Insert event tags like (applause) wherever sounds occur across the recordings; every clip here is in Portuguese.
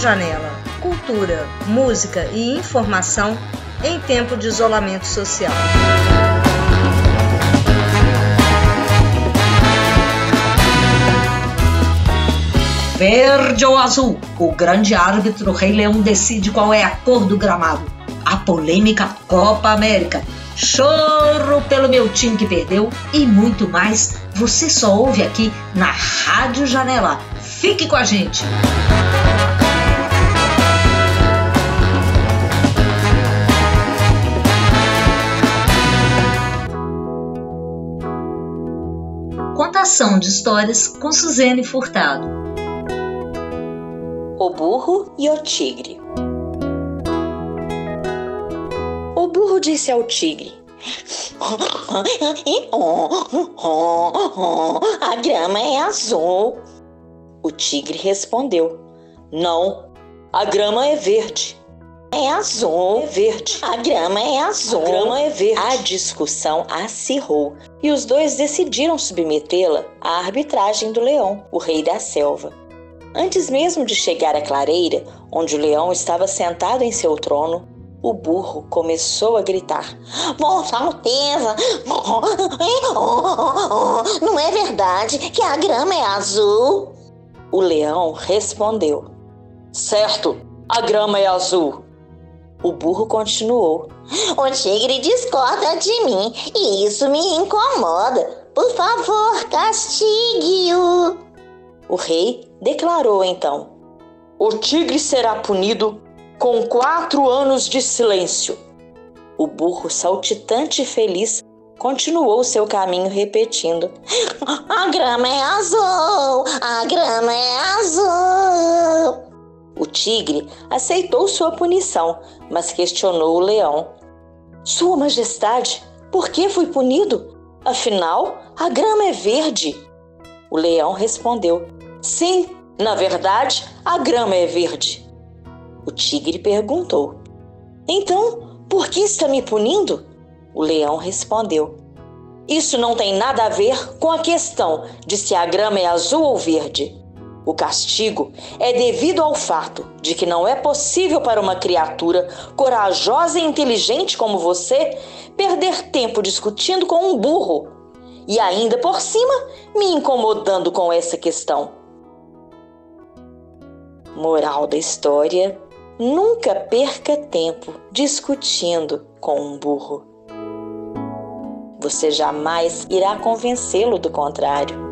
Janela. Cultura, música e informação em tempo de isolamento social. Verde ou azul? O grande árbitro Rei Leão decide qual é a cor do gramado. A polêmica Copa América. Choro pelo meu time que perdeu e muito mais. Você só ouve aqui na Rádio Janela. Fique com a gente! Contação de histórias com Suzane Furtado. O burro e o tigre. O burro disse ao tigre: A grama é azul. O tigre respondeu: Não, a grama é verde. É azul, é verde. A grama é azul. A grama é verde. A discussão acirrou e os dois decidiram submetê-la à arbitragem do leão, o rei da selva. Antes mesmo de chegar à clareira, onde o leão estava sentado em seu trono, o burro começou a gritar: Vossa Alteza, (laughs) não é verdade que a grama é azul? O leão respondeu: Certo, a grama é azul. O burro continuou: O tigre discorda de mim e isso me incomoda. Por favor, castigue-o. O rei declarou então: O tigre será punido com quatro anos de silêncio. O burro, saltitante e feliz, continuou seu caminho repetindo: A grama é azul! A grama é azul! O tigre aceitou sua punição, mas questionou o leão: Sua Majestade, por que fui punido? Afinal, a grama é verde. O leão respondeu: Sim, na verdade, a grama é verde. O tigre perguntou: Então, por que está me punindo? O leão respondeu: Isso não tem nada a ver com a questão de se a grama é azul ou verde. O castigo é devido ao fato de que não é possível para uma criatura corajosa e inteligente como você perder tempo discutindo com um burro e ainda por cima me incomodando com essa questão. Moral da história: nunca perca tempo discutindo com um burro. Você jamais irá convencê-lo do contrário.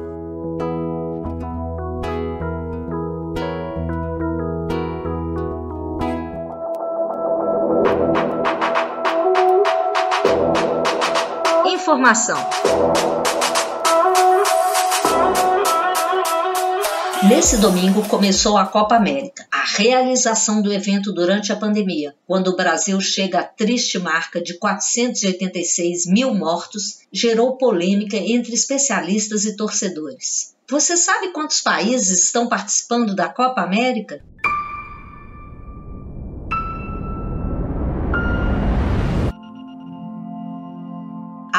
Informação Nesse domingo começou a Copa América, a realização do evento durante a pandemia, quando o Brasil chega à triste marca de 486 mil mortos, gerou polêmica entre especialistas e torcedores. Você sabe quantos países estão participando da Copa América?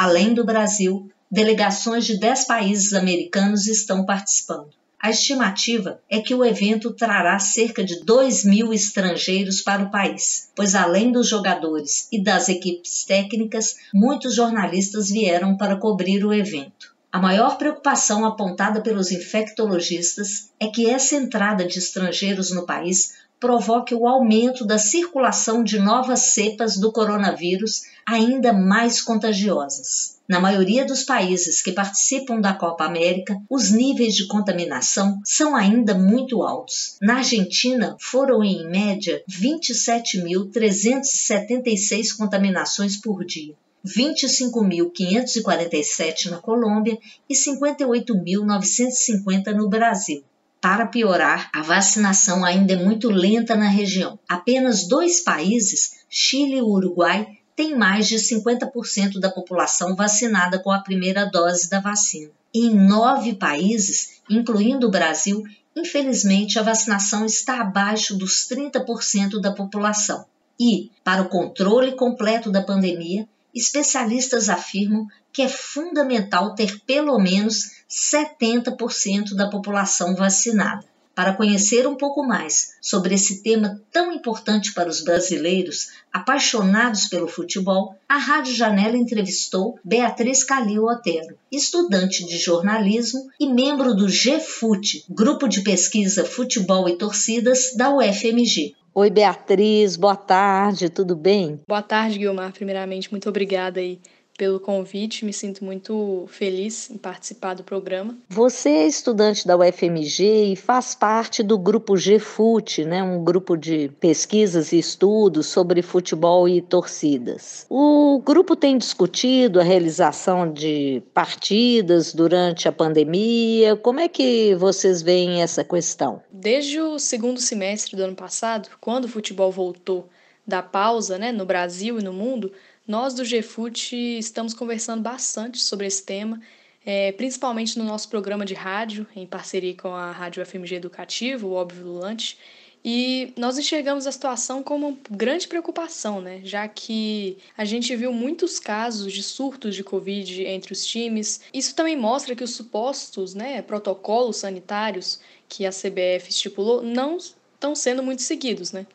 Além do Brasil, delegações de 10 países americanos estão participando. A estimativa é que o evento trará cerca de 2 mil estrangeiros para o país, pois além dos jogadores e das equipes técnicas, muitos jornalistas vieram para cobrir o evento. A maior preocupação apontada pelos infectologistas é que essa entrada de estrangeiros no país provoque o aumento da circulação de novas cepas do coronavírus ainda mais contagiosas. Na maioria dos países que participam da Copa América, os níveis de contaminação são ainda muito altos. Na Argentina, foram em média 27.376 contaminações por dia. 25.547 na Colômbia e 58.950 no Brasil. Para piorar, a vacinação ainda é muito lenta na região. Apenas dois países, Chile e Uruguai, tem mais de 50% da população vacinada com a primeira dose da vacina. Em nove países, incluindo o Brasil, infelizmente a vacinação está abaixo dos 30% da população. E, para o controle completo da pandemia, especialistas afirmam que é fundamental ter pelo menos 70% da população vacinada. Para conhecer um pouco mais sobre esse tema tão importante para os brasileiros apaixonados pelo futebol, a Rádio Janela entrevistou Beatriz Calil Otero, estudante de jornalismo e membro do GFUT, Grupo de Pesquisa Futebol e Torcidas da UFMG. Oi, Beatriz, boa tarde, tudo bem? Boa tarde, Guilmar. Primeiramente, muito obrigada aí pelo convite, me sinto muito feliz em participar do programa. Você é estudante da UFMG e faz parte do grupo GFUT, né, um grupo de pesquisas e estudos sobre futebol e torcidas. O grupo tem discutido a realização de partidas durante a pandemia. Como é que vocês veem essa questão? Desde o segundo semestre do ano passado, quando o futebol voltou da pausa né, no Brasil e no mundo, nós do GFUT estamos conversando bastante sobre esse tema, é, principalmente no nosso programa de rádio, em parceria com a Rádio FMG Educativo, o Óbvio Lulante, e nós enxergamos a situação como uma grande preocupação, né? já que a gente viu muitos casos de surtos de Covid entre os times. Isso também mostra que os supostos né, protocolos sanitários que a CBF estipulou não estão sendo muito seguidos. Né?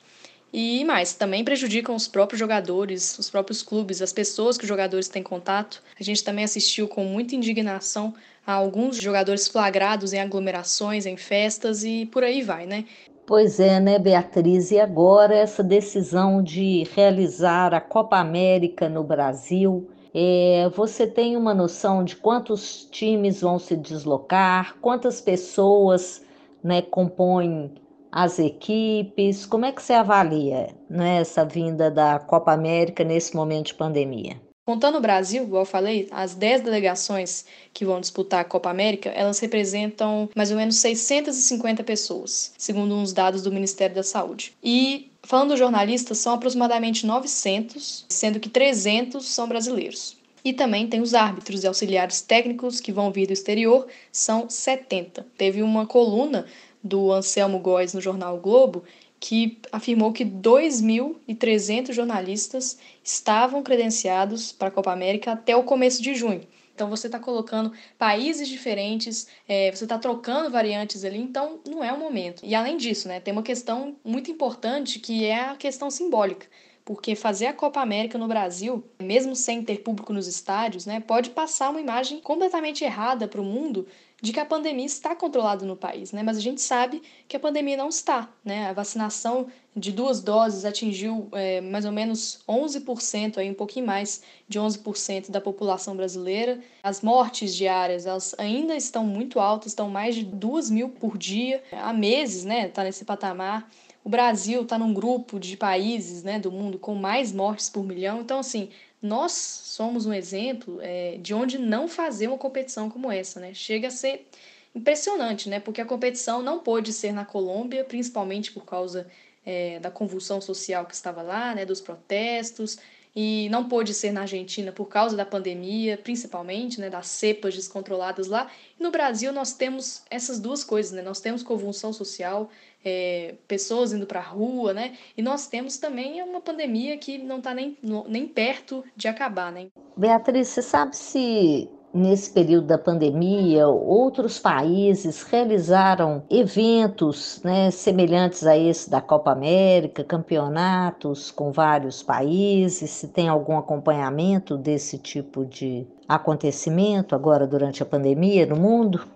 E mais, também prejudicam os próprios jogadores, os próprios clubes, as pessoas que os jogadores têm contato. A gente também assistiu com muita indignação a alguns jogadores flagrados em aglomerações, em festas e por aí vai, né? Pois é, né, Beatriz? E agora essa decisão de realizar a Copa América no Brasil. É, você tem uma noção de quantos times vão se deslocar, quantas pessoas né, compõem as equipes? Como é que você avalia né, essa vinda da Copa América nesse momento de pandemia? Contando o Brasil, igual eu falei, as 10 delegações que vão disputar a Copa América, elas representam mais ou menos 650 pessoas, segundo uns dados do Ministério da Saúde. E falando dos jornalistas, são aproximadamente 900, sendo que 300 são brasileiros. E também tem os árbitros e auxiliares técnicos que vão vir do exterior, são 70. Teve uma coluna do Anselmo Góes no jornal o Globo, que afirmou que 2.300 jornalistas estavam credenciados para a Copa América até o começo de junho. Então você está colocando países diferentes, é, você está trocando variantes ali, então não é o momento. E além disso, né, tem uma questão muito importante que é a questão simbólica porque fazer a Copa América no Brasil, mesmo sem ter público nos estádios, né, pode passar uma imagem completamente errada para o mundo de que a pandemia está controlada no país, né? Mas a gente sabe que a pandemia não está, né? A vacinação de duas doses atingiu é, mais ou menos 11%, aí um pouquinho mais de 11% da população brasileira. As mortes diárias, elas ainda estão muito altas, estão mais de 2 mil por dia. Há meses, né? Está nesse patamar. O Brasil está num grupo de países né, do mundo com mais mortes por milhão. Então, assim, nós somos um exemplo é, de onde não fazer uma competição como essa, né? Chega a ser impressionante, né? Porque a competição não pôde ser na Colômbia, principalmente por causa é, da convulsão social que estava lá, né? Dos protestos, e não pôde ser na Argentina por causa da pandemia, principalmente, né? Das cepas descontroladas lá. E no Brasil nós temos essas duas coisas, né? Nós temos convulsão social, é, pessoas indo para a rua, né? E nós temos também uma pandemia que não está nem, nem perto de acabar, né? Beatriz, você sabe se nesse período da pandemia outros países realizaram eventos né, semelhantes a esse da Copa América, campeonatos com vários países? Se tem algum acompanhamento desse tipo de acontecimento agora durante a pandemia no mundo?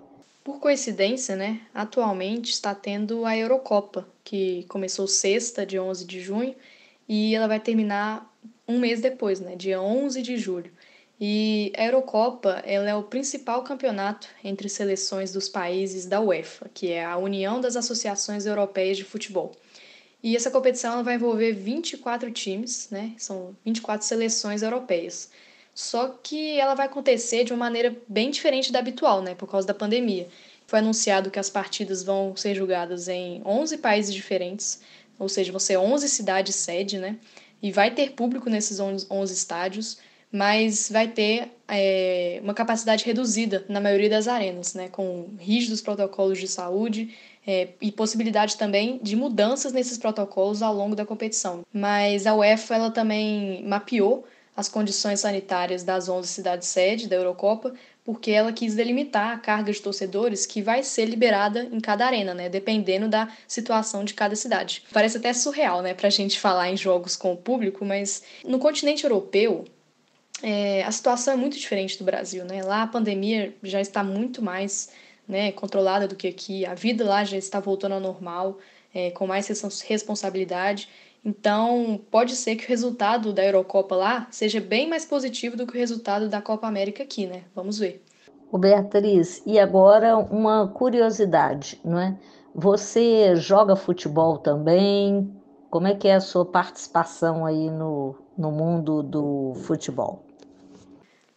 Por coincidência, né, atualmente está tendo a Eurocopa, que começou sexta, dia 11 de junho, e ela vai terminar um mês depois, né, dia 11 de julho. E a Eurocopa ela é o principal campeonato entre seleções dos países da UEFA, que é a União das Associações Europeias de Futebol. E essa competição vai envolver 24 times, né? São 24 seleções europeias. Só que ela vai acontecer de uma maneira bem diferente da habitual, né, por causa da pandemia. Foi anunciado que as partidas vão ser julgadas em 11 países diferentes, ou seja, vão ser 11 cidades sede, né? E vai ter público nesses 11 estádios, mas vai ter é, uma capacidade reduzida na maioria das arenas, né? Com rígidos protocolos de saúde é, e possibilidade também de mudanças nesses protocolos ao longo da competição. Mas a UEFA ela também mapeou as condições sanitárias das 11 cidades-sede da Eurocopa, porque ela quis delimitar a carga de torcedores que vai ser liberada em cada arena, né, dependendo da situação de cada cidade. Parece até surreal, né, a gente falar em jogos com o público, mas no continente europeu é, a situação é muito diferente do Brasil, né? Lá a pandemia já está muito mais né, controlada do que aqui, a vida lá já está voltando ao normal, é, com mais responsabilidade. Então, pode ser que o resultado da Eurocopa lá seja bem mais positivo do que o resultado da Copa América aqui, né? Vamos ver. O Beatriz, e agora uma curiosidade, não é? Você joga futebol também? Como é que é a sua participação aí no, no mundo do futebol?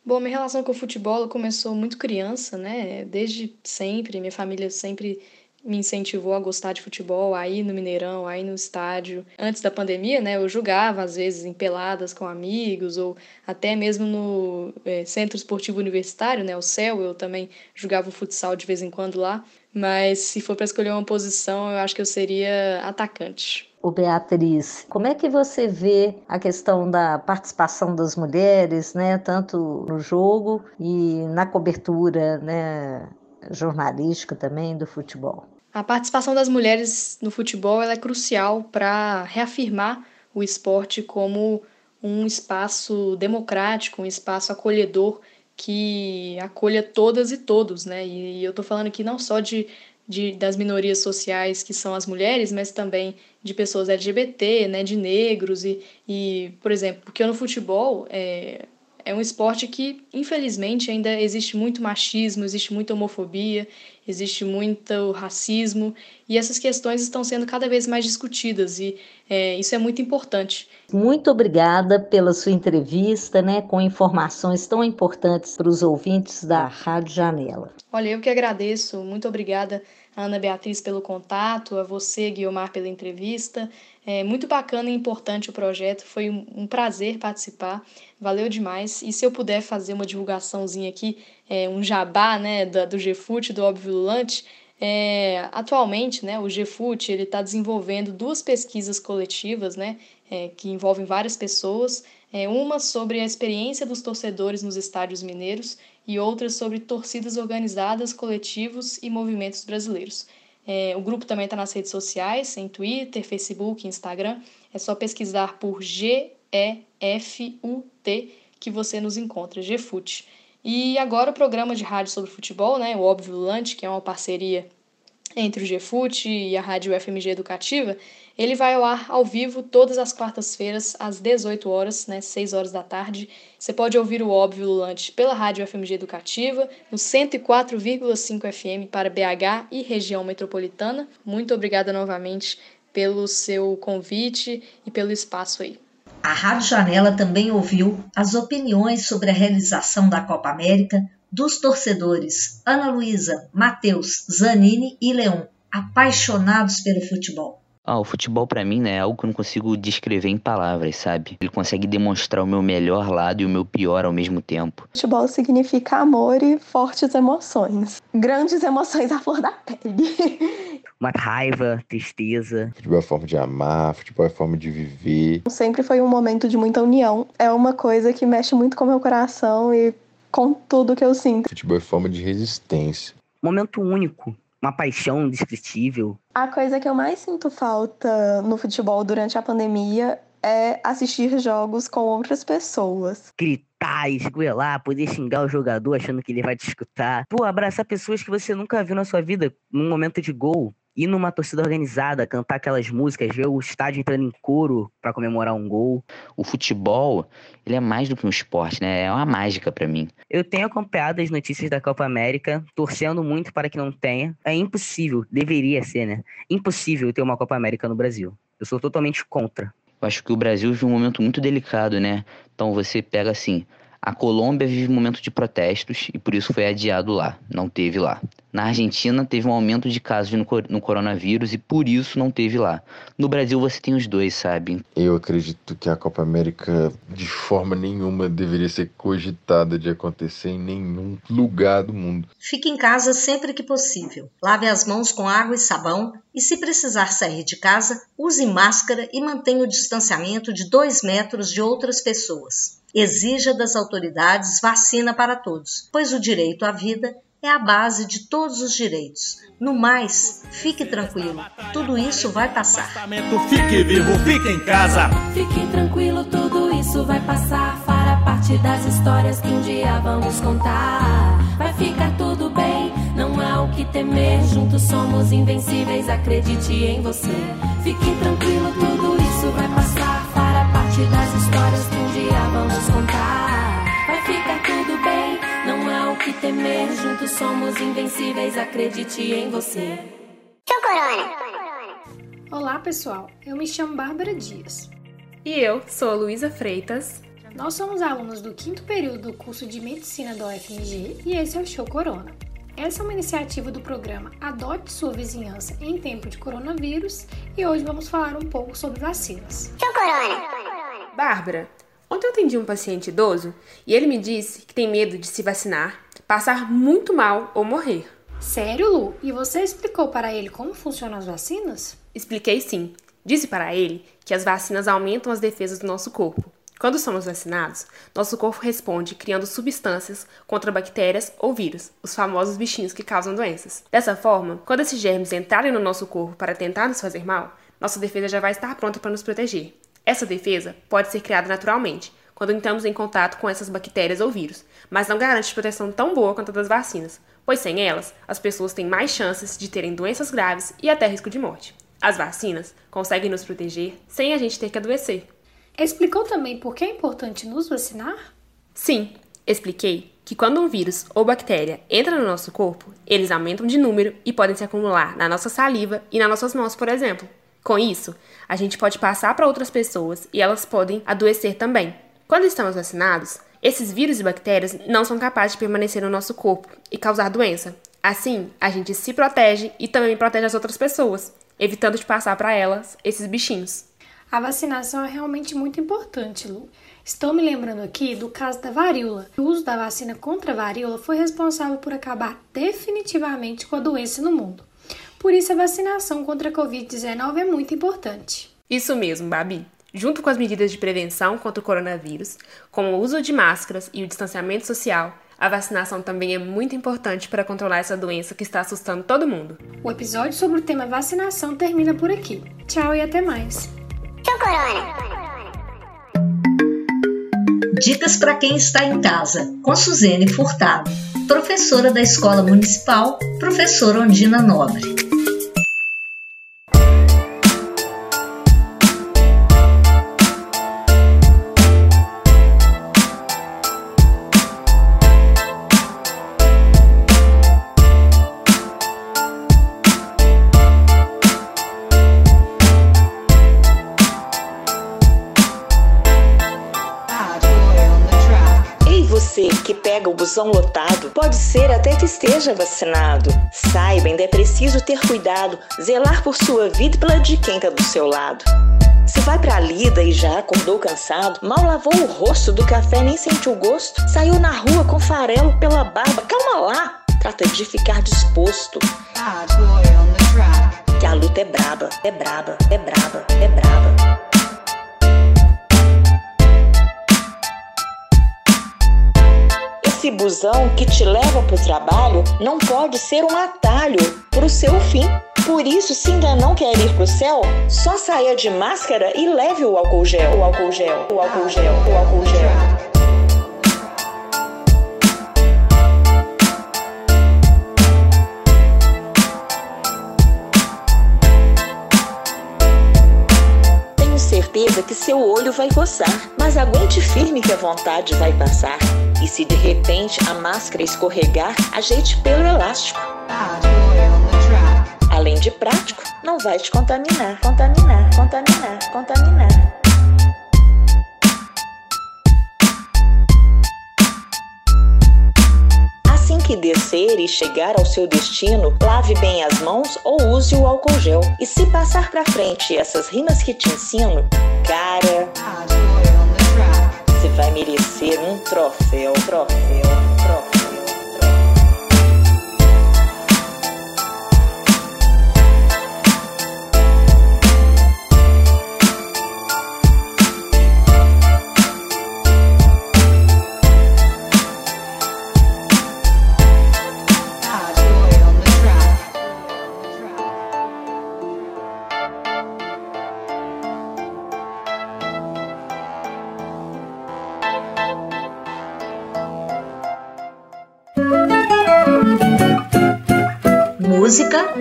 Bom, minha relação com o futebol começou muito criança, né? Desde sempre, minha família sempre me incentivou a gostar de futebol, a ir no Mineirão, a ir no estádio. Antes da pandemia, né, eu jogava às vezes em peladas com amigos ou até mesmo no é, Centro Esportivo Universitário, né, o CEL, eu também jogava futsal de vez em quando lá. Mas se for para escolher uma posição, eu acho que eu seria atacante. O Beatriz, como é que você vê a questão da participação das mulheres, né, tanto no jogo e na cobertura, né, jornalística também do futebol? A participação das mulheres no futebol é crucial para reafirmar o esporte como um espaço democrático, um espaço acolhedor que acolha todas e todos, né? E eu estou falando aqui não só de, de, das minorias sociais que são as mulheres, mas também de pessoas LGBT, né? De negros e, e por exemplo, porque no futebol é, é um esporte que, infelizmente, ainda existe muito machismo, existe muita homofobia, existe muito racismo, e essas questões estão sendo cada vez mais discutidas, e é, isso é muito importante. Muito obrigada pela sua entrevista, né, com informações tão importantes para os ouvintes da Rádio Janela. Olha, eu que agradeço, muito obrigada, Ana Beatriz, pelo contato, a você, Guiomar, pela entrevista. É muito bacana e importante o projeto, foi um prazer participar, valeu demais. E se eu puder fazer uma divulgaçãozinha aqui, é, um jabá né, do, do GFUT, do Óbvio Lulante, é, atualmente, né, o GFUT está desenvolvendo duas pesquisas coletivas, né, é, que envolvem várias pessoas, é, uma sobre a experiência dos torcedores nos estádios mineiros e outra sobre torcidas organizadas, coletivos e movimentos brasileiros. É, o grupo também está nas redes sociais, em Twitter, Facebook, Instagram. É só pesquisar por GEFUT que você nos encontra, GFUT. E agora o programa de rádio sobre futebol, né, o Óbvio Lante, que é uma parceria entre o GFUT e a Rádio FMG Educativa, ele vai ao ar ao vivo todas as quartas-feiras, às 18 horas, né, 6 horas da tarde. Você pode ouvir o Óbvio Lulante pela Rádio FMG Educativa, no 104,5 FM para BH e região metropolitana. Muito obrigada novamente pelo seu convite e pelo espaço aí. A Rádio Janela também ouviu as opiniões sobre a realização da Copa América dos torcedores Ana Luísa, Matheus, Zanini e Leon, apaixonados pelo futebol. Ah, o futebol para mim né, é algo que eu não consigo descrever em palavras, sabe? Ele consegue demonstrar o meu melhor lado e o meu pior ao mesmo tempo. Futebol significa amor e fortes emoções. Grandes emoções à flor da pele. (laughs) Uma raiva, tristeza. Futebol é forma de amar, futebol é forma de viver. Sempre foi um momento de muita união. É uma coisa que mexe muito com o meu coração e com tudo que eu sinto. Futebol é forma de resistência. Momento único uma paixão indescritível. A coisa que eu mais sinto falta no futebol durante a pandemia é assistir jogos com outras pessoas. Gritar, esgoelar, poder xingar o jogador achando que ele vai te escutar. Pô, abraçar pessoas que você nunca viu na sua vida num momento de gol ir numa torcida organizada, cantar aquelas músicas, ver o estádio entrando em coro para comemorar um gol. O futebol, ele é mais do que um esporte, né? É uma mágica para mim. Eu tenho acompanhado as notícias da Copa América, torcendo muito para que não tenha. É impossível, deveria ser, né? Impossível ter uma Copa América no Brasil. Eu sou totalmente contra. Eu acho que o Brasil vive um momento muito delicado, né? Então você pega assim, a Colômbia vive um momento de protestos e por isso foi adiado lá, não teve lá. Na Argentina teve um aumento de casos no, no, coronavírus e por isso não teve lá. No Brasil você tem os dois, sabe? Eu acredito que a Copa América de forma nenhuma deveria ser cogitada de acontecer em nenhum lugar do mundo. Fique em casa sempre que possível. Lave as mãos com água e sabão e se precisar sair de casa, use máscara e mantenha o distanciamento de dois metros de outras pessoas. Exija das autoridades vacina para todos, pois o direito à vida é a base de todos os direitos. No mais, fique tranquilo, tudo isso vai passar. Fique vivo, fique em casa. Fique tranquilo, tudo isso vai passar. Fará parte das histórias que um dia vamos contar. Vai ficar tudo bem, não há o que temer. Juntos somos invencíveis, acredite em você. Fique tranquilo, tudo isso vai passar. Fará parte das histórias que um dia vamos contar. Que temer. Juntos somos invencíveis, acredite em você. Seu Corona. Olá, pessoal. Eu me chamo Bárbara Dias. E eu sou a Luísa Freitas. Nós somos alunos do quinto período do curso de Medicina da UFMG e esse é o Show Corona. Essa é uma iniciativa do programa Adote Sua Vizinhança em Tempo de Coronavírus e hoje vamos falar um pouco sobre vacinas. Show Corona! Bárbara, ontem eu atendi um paciente idoso e ele me disse que tem medo de se vacinar, passar muito mal ou morrer. Sério, Lu? E você explicou para ele como funcionam as vacinas? Expliquei sim. Disse para ele que as vacinas aumentam as defesas do nosso corpo. Quando somos vacinados, nosso corpo responde criando substâncias contra bactérias ou vírus, os famosos bichinhos que causam doenças. Dessa forma, quando esses germes entrarem no nosso corpo para tentar nos fazer mal, nossa defesa já vai estar pronta para nos proteger. Essa defesa pode ser criada naturalmente, quando entramos em contato com essas bactérias ou vírus, mas não garante proteção tão boa quanto a das vacinas, pois sem elas, as pessoas têm mais chances de terem doenças graves e até risco de morte. As vacinas conseguem nos proteger sem a gente ter que adoecer. Explicou também por que é importante nos vacinar? Sim, expliquei que quando um vírus ou bactéria entra no nosso corpo, eles aumentam de número e podem se acumular na nossa saliva e nas nossas mãos, por exemplo. Com isso, a gente pode passar para outras pessoas e elas podem adoecer também. Quando estamos vacinados, esses vírus e bactérias não são capazes de permanecer no nosso corpo e causar doença. Assim, a gente se protege e também protege as outras pessoas, evitando de passar para elas esses bichinhos. A vacinação é realmente muito importante, Lu. Estou me lembrando aqui do caso da varíola. O uso da vacina contra a varíola foi responsável por acabar definitivamente com a doença no mundo. Por isso, a vacinação contra a Covid-19 é muito importante. Isso mesmo, Babi. Junto com as medidas de prevenção contra o coronavírus, como o uso de máscaras e o distanciamento social, a vacinação também é muito importante para controlar essa doença que está assustando todo mundo. O episódio sobre o tema vacinação termina por aqui. Tchau e até mais. Show Corona! Dicas para quem está em casa, com Suzene Furtado, professora da Escola Municipal, professora Ondina Nobre. Você que pega o busão lotado, pode ser até que esteja vacinado. Saiba, ainda é preciso ter cuidado, zelar por sua vida e pela de quem está do seu lado. Se vai pra lida e já acordou cansado, mal lavou o rosto do café, nem sentiu gosto, saiu na rua com farelo pela barba, calma lá, trata de ficar disposto. Que a luta é braba, é braba, é braba, é braba. Esse busão que te leva pro trabalho não pode ser um atalho pro seu fim. Por isso, se ainda não quer ir pro céu, só saia de máscara e leve o álcool gel, o álcool gel, o álcool gel, o álcool gel. Tenho certeza que seu olho vai coçar, mas aguente firme que a vontade vai passar. E se de repente a máscara escorregar, ajeite pelo elástico. Além de prático, não vai te contaminar, contaminar, contaminar, contaminar. Assim que descer e chegar ao seu destino, lave bem as mãos ou use o álcool gel. E se passar pra frente essas rimas que te ensino, cara, vai merecer um troféu, troféu.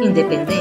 Música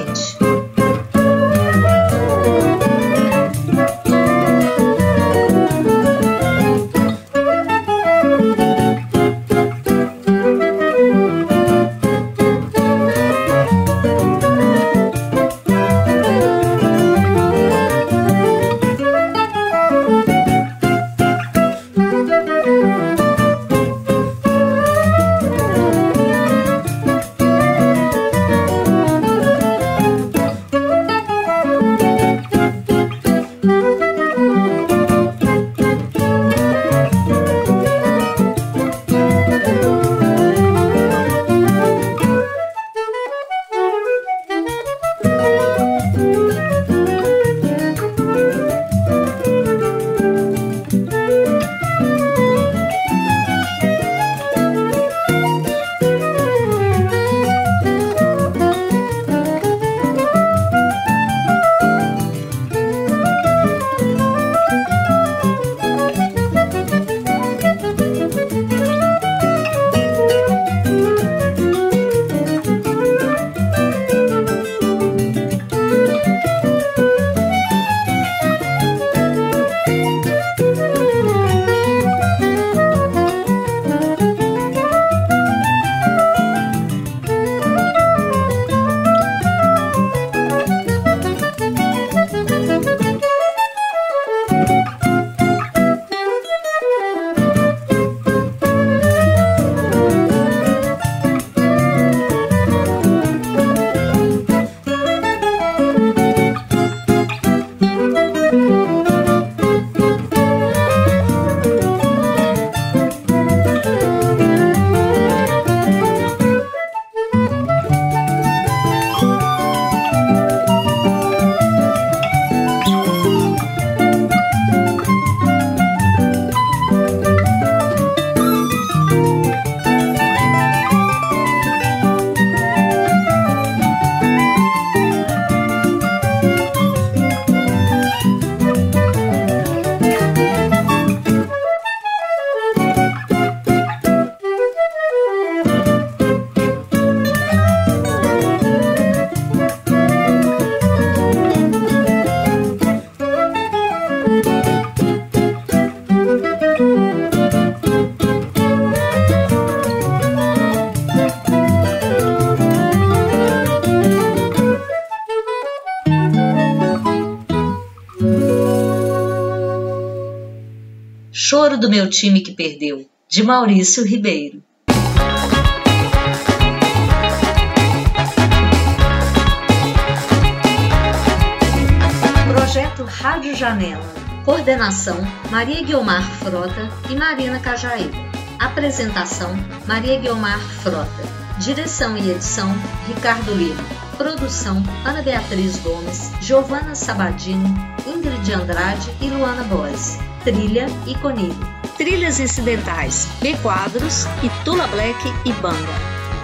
meu time que perdeu, de Maurício Ribeiro. Projeto Rádio Janela. Coordenação: Maria Guiomar Frota e Marina Cajaíba. Apresentação: Maria Guiomar Frota. Direção e edição: Ricardo Lima. Produção: Ana Beatriz Gomes, Giovana Sabadini, Ingrid Andrade e Luana Boes. Trilha e Conilho. Trilhas incidentais, B Quadros, Tula Black e Banga.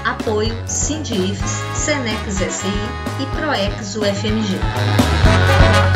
Apoio Sindifes, Senex SI e Proex UFMG.